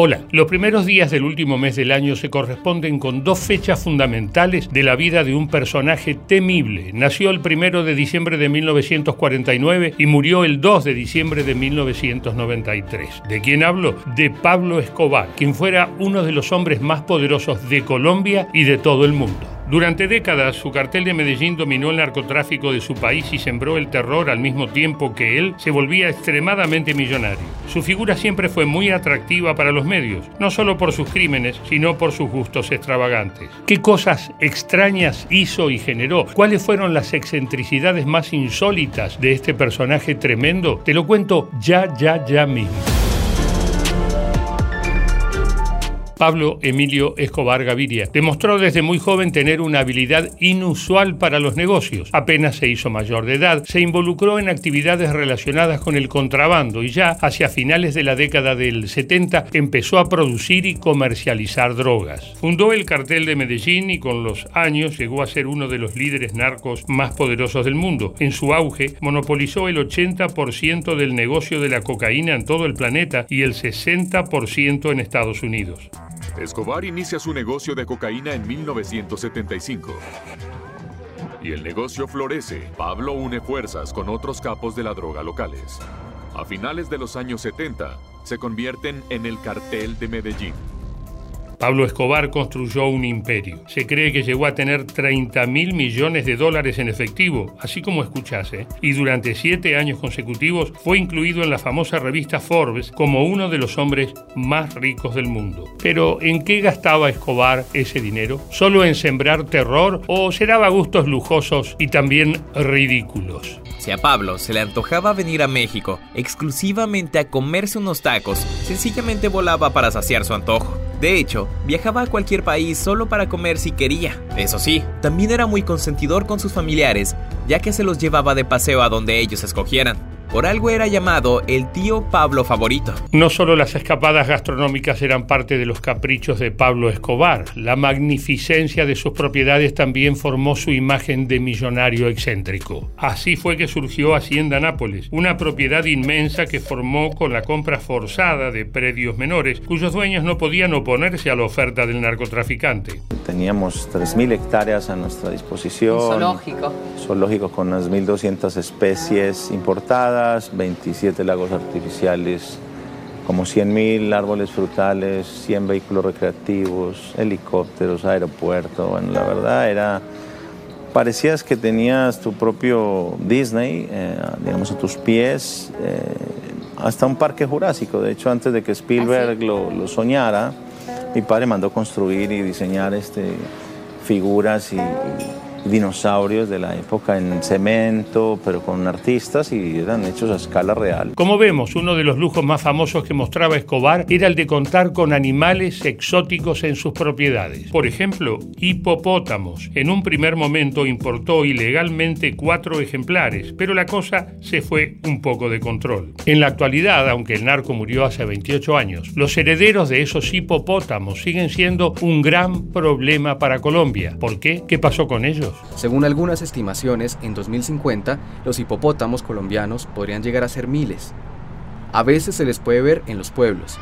Hola, los primeros días del último mes del año se corresponden con dos fechas fundamentales de la vida de un personaje temible. Nació el primero de diciembre de 1949 y murió el 2 de diciembre de 1993. ¿De quién hablo? De Pablo Escobar, quien fuera uno de los hombres más poderosos de Colombia y de todo el mundo. Durante décadas, su cartel de Medellín dominó el narcotráfico de su país y sembró el terror al mismo tiempo que él se volvía extremadamente millonario. Su figura siempre fue muy atractiva para los medios, no solo por sus crímenes, sino por sus gustos extravagantes. ¿Qué cosas extrañas hizo y generó? ¿Cuáles fueron las excentricidades más insólitas de este personaje tremendo? Te lo cuento ya, ya, ya mismo. Pablo Emilio Escobar Gaviria. Demostró desde muy joven tener una habilidad inusual para los negocios. Apenas se hizo mayor de edad, se involucró en actividades relacionadas con el contrabando y ya hacia finales de la década del 70 empezó a producir y comercializar drogas. Fundó el cartel de Medellín y con los años llegó a ser uno de los líderes narcos más poderosos del mundo. En su auge, monopolizó el 80% del negocio de la cocaína en todo el planeta y el 60% en Estados Unidos. Escobar inicia su negocio de cocaína en 1975. Y el negocio florece. Pablo une fuerzas con otros capos de la droga locales. A finales de los años 70, se convierten en el cartel de Medellín. Pablo Escobar construyó un imperio. Se cree que llegó a tener 30 mil millones de dólares en efectivo, así como escuchase, y durante siete años consecutivos fue incluido en la famosa revista Forbes como uno de los hombres más ricos del mundo. Pero, ¿en qué gastaba Escobar ese dinero? ¿Solo en sembrar terror o se daba gustos lujosos y también ridículos? Si a Pablo se le antojaba venir a México exclusivamente a comerse unos tacos, sencillamente volaba para saciar su antojo. De hecho, viajaba a cualquier país solo para comer si quería. Eso sí, también era muy consentidor con sus familiares, ya que se los llevaba de paseo a donde ellos escogieran. Por algo era llamado el tío Pablo favorito. No solo las escapadas gastronómicas eran parte de los caprichos de Pablo Escobar, la magnificencia de sus propiedades también formó su imagen de millonario excéntrico. Así fue que surgió Hacienda Nápoles, una propiedad inmensa que formó con la compra forzada de predios menores, cuyos dueños no podían oponerse a la oferta del narcotraficante. Teníamos 3.000 hectáreas a nuestra disposición. Zoológico. Zoológico con unas 1.200 especies importadas 27 lagos artificiales, como 100.000 árboles frutales, 100 vehículos recreativos, helicópteros, aeropuerto. Bueno, la verdad era... Parecías que tenías tu propio Disney, eh, digamos, a tus pies, eh, hasta un parque jurásico. De hecho, antes de que Spielberg ¿Ah, lo, lo, soñara, mi padre mandó construir y diseñar este, figuras y dinosaurios de la época en cemento, pero con artistas y eran hechos a escala real. Como vemos, uno de los lujos más famosos que mostraba Escobar era el de contar con animales exóticos en sus propiedades. Por ejemplo, hipopótamos. En un primer momento importó ilegalmente cuatro ejemplares, pero la cosa se fue un poco de control. En la actualidad, aunque el narco murió hace 28 años, los herederos de esos hipopótamos siguen siendo un gran problema para Colombia. ¿Por qué? ¿Qué pasó con ellos? Según algunas estimaciones, en 2050 los hipopótamos colombianos podrían llegar a ser miles. A veces se les puede ver en los pueblos.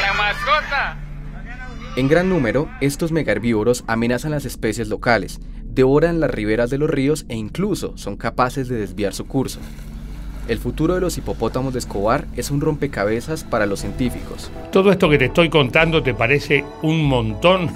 ¡La mascota! En gran número, estos megaherbívoros amenazan las especies locales, devoran las riberas de los ríos e incluso son capaces de desviar su curso. El futuro de los hipopótamos de Escobar es un rompecabezas para los científicos. Todo esto que te estoy contando te parece un montón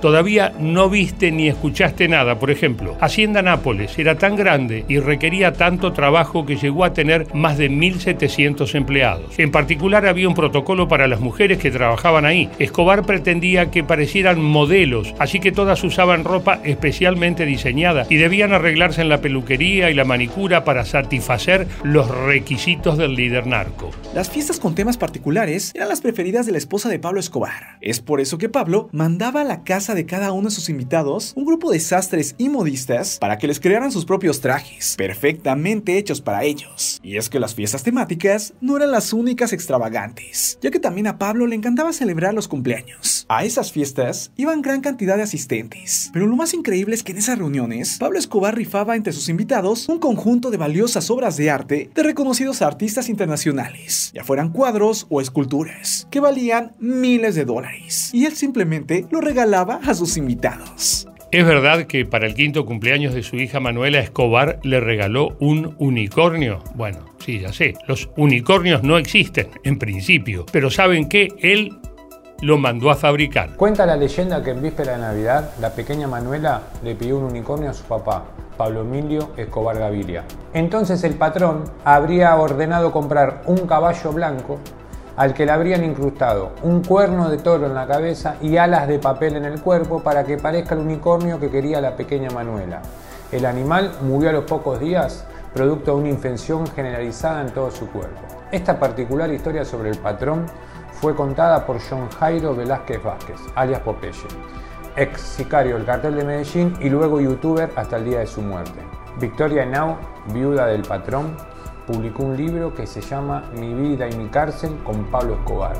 todavía no viste ni escuchaste nada. Por ejemplo, Hacienda Nápoles era tan grande y requería tanto trabajo que llegó a tener más de 1.700 empleados. En particular había un protocolo para las mujeres que trabajaban ahí. Escobar pretendía que parecieran modelos, así que todas usaban ropa especialmente diseñada y debían arreglarse en la peluquería y la manicura para satisfacer los requisitos del líder narco. Las fiestas con temas particulares eran las preferidas de la esposa de Pablo Escobar. Es por eso que Pablo mandaba a la casa de cada uno de sus invitados un grupo de sastres y modistas para que les crearan sus propios trajes, perfectamente hechos para ellos. Y es que las fiestas temáticas no eran las únicas extravagantes, ya que también a Pablo le encantaba celebrar los cumpleaños. A esas fiestas iban gran cantidad de asistentes, pero lo más increíble es que en esas reuniones, Pablo Escobar rifaba entre sus invitados un conjunto de valiosas obras de arte de reconocidos artistas internacionales, ya fueran cuadros o esculturas, que valían miles de dólares, y él simplemente lo regalaba a sus invitados. Es verdad que para el quinto cumpleaños de su hija Manuela Escobar le regaló un unicornio. Bueno, sí, ya sé, los unicornios no existen en principio, pero ¿saben qué? Él lo mandó a fabricar. Cuenta la leyenda que en víspera de Navidad la pequeña Manuela le pidió un unicornio a su papá, Pablo Emilio Escobar Gaviria. Entonces el patrón habría ordenado comprar un caballo blanco al que le habrían incrustado un cuerno de toro en la cabeza y alas de papel en el cuerpo para que parezca el unicornio que quería la pequeña Manuela. El animal murió a los pocos días producto de una infección generalizada en todo su cuerpo. Esta particular historia sobre el patrón fue contada por John Jairo Velázquez Vázquez, alias Popeye, ex sicario del cartel de Medellín y luego youtuber hasta el día de su muerte. Victoria Henao, viuda del patrón, publicó un libro que se llama Mi vida y mi cárcel con Pablo Escobar.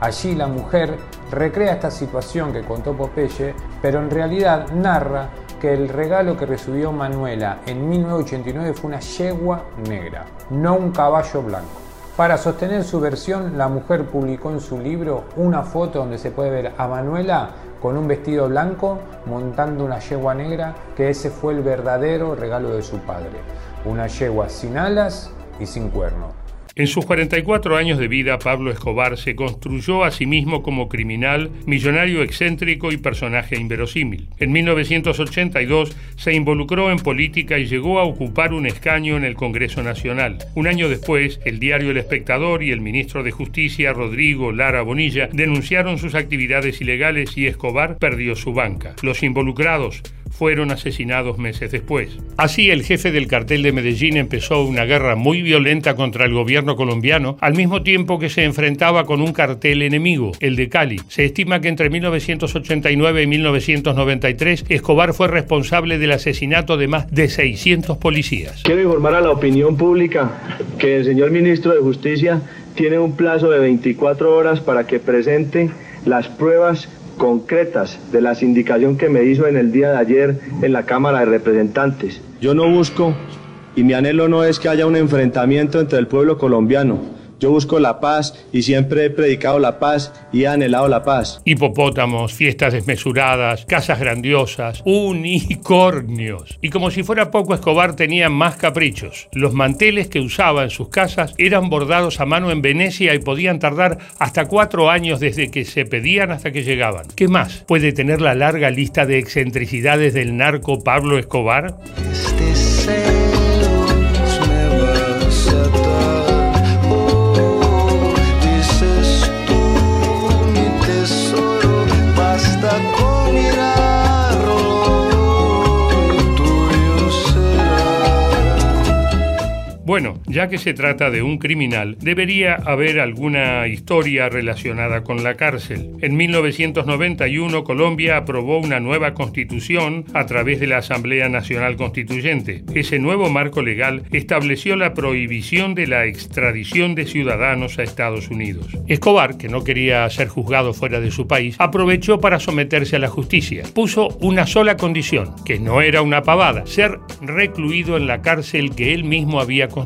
Allí la mujer recrea esta situación que contó Popeye, pero en realidad narra que el regalo que recibió Manuela en 1989 fue una yegua negra, no un caballo blanco. Para sostener su versión, la mujer publicó en su libro una foto donde se puede ver a Manuela con un vestido blanco montando una yegua negra, que ese fue el verdadero regalo de su padre. Una yegua sin alas y sin cuerno. En sus 44 años de vida, Pablo Escobar se construyó a sí mismo como criminal, millonario excéntrico y personaje inverosímil. En 1982 se involucró en política y llegó a ocupar un escaño en el Congreso Nacional. Un año después, el diario El Espectador y el ministro de Justicia, Rodrigo Lara Bonilla, denunciaron sus actividades ilegales y Escobar perdió su banca. Los involucrados fueron asesinados meses después. Así, el jefe del cartel de Medellín empezó una guerra muy violenta contra el gobierno colombiano, al mismo tiempo que se enfrentaba con un cartel enemigo, el de Cali. Se estima que entre 1989 y 1993 Escobar fue responsable del asesinato de más de 600 policías. Quiero informar a la opinión pública que el señor ministro de Justicia tiene un plazo de 24 horas para que presente las pruebas concretas de la sindicación que me hizo en el día de ayer en la Cámara de Representantes. Yo no busco y mi anhelo no es que haya un enfrentamiento entre el pueblo colombiano yo busco la paz y siempre he predicado la paz y he anhelado la paz. Hipopótamos, fiestas desmesuradas, casas grandiosas, unicornios. Y como si fuera poco, Escobar tenía más caprichos. Los manteles que usaba en sus casas eran bordados a mano en Venecia y podían tardar hasta cuatro años desde que se pedían hasta que llegaban. ¿Qué más puede tener la larga lista de excentricidades del narco Pablo Escobar? Este Bueno, ya que se trata de un criminal, debería haber alguna historia relacionada con la cárcel. En 1991 Colombia aprobó una nueva constitución a través de la Asamblea Nacional Constituyente. Ese nuevo marco legal estableció la prohibición de la extradición de ciudadanos a Estados Unidos. Escobar, que no quería ser juzgado fuera de su país, aprovechó para someterse a la justicia. Puso una sola condición, que no era una pavada, ser recluido en la cárcel que él mismo había construido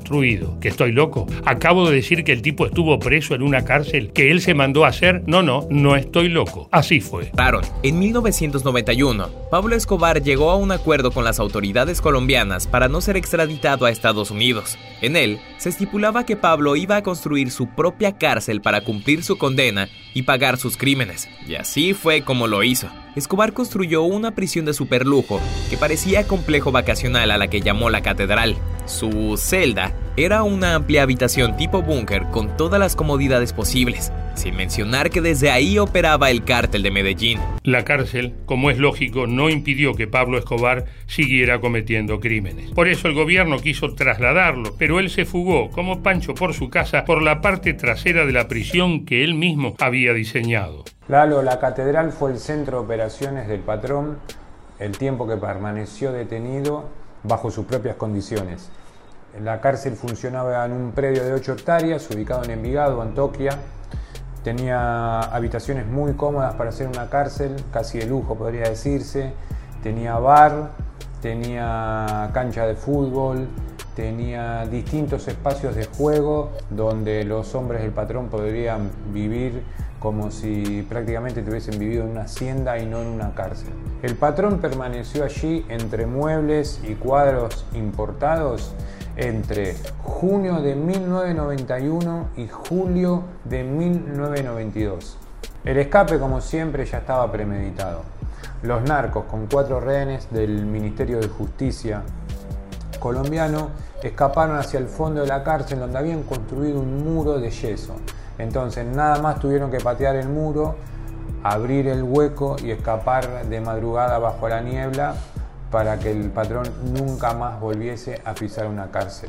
¿Que estoy loco? ¿Acabo de decir que el tipo estuvo preso en una cárcel que él se mandó a hacer? No, no, no estoy loco. Así fue. Claro, en 1991, Pablo Escobar llegó a un acuerdo con las autoridades colombianas para no ser extraditado a Estados Unidos. En él, se estipulaba que Pablo iba a construir su propia cárcel para cumplir su condena y pagar sus crímenes. Y así fue como lo hizo. Escobar construyó una prisión de superlujo que parecía complejo vacacional a la que llamó la catedral. Su celda era una amplia habitación tipo búnker con todas las comodidades posibles, sin mencionar que desde ahí operaba el cártel de Medellín. La cárcel, como es lógico, no impidió que Pablo Escobar siguiera cometiendo crímenes. Por eso el gobierno quiso trasladarlo, pero él se fugó, como Pancho por su casa, por la parte trasera de la prisión que él mismo había diseñado. Lalo, la catedral fue el centro de operaciones del patrón el tiempo que permaneció detenido bajo sus propias condiciones. La cárcel funcionaba en un predio de 8 hectáreas, ubicado en Envigado, Antoquia. Tenía habitaciones muy cómodas para ser una cárcel, casi de lujo podría decirse. Tenía bar, tenía cancha de fútbol, tenía distintos espacios de juego donde los hombres del patrón podrían vivir como si prácticamente tuviesen vivido en una hacienda y no en una cárcel. El patrón permaneció allí entre muebles y cuadros importados entre junio de 1991 y julio de 1992. El escape, como siempre, ya estaba premeditado. Los narcos, con cuatro rehenes del Ministerio de Justicia colombiano, escaparon hacia el fondo de la cárcel donde habían construido un muro de yeso. Entonces nada más tuvieron que patear el muro, abrir el hueco y escapar de madrugada bajo la niebla para que el patrón nunca más volviese a pisar una cárcel.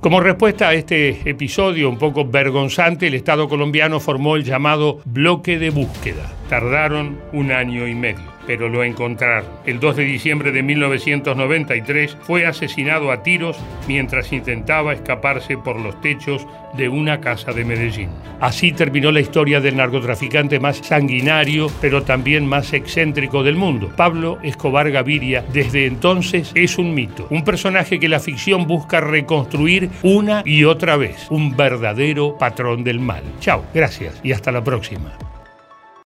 Como respuesta a este episodio un poco vergonzante, el Estado colombiano formó el llamado bloque de búsqueda. Tardaron un año y medio pero lo encontraron. El 2 de diciembre de 1993 fue asesinado a tiros mientras intentaba escaparse por los techos de una casa de Medellín. Así terminó la historia del narcotraficante más sanguinario, pero también más excéntrico del mundo. Pablo Escobar Gaviria desde entonces es un mito, un personaje que la ficción busca reconstruir una y otra vez, un verdadero patrón del mal. Chao, gracias y hasta la próxima.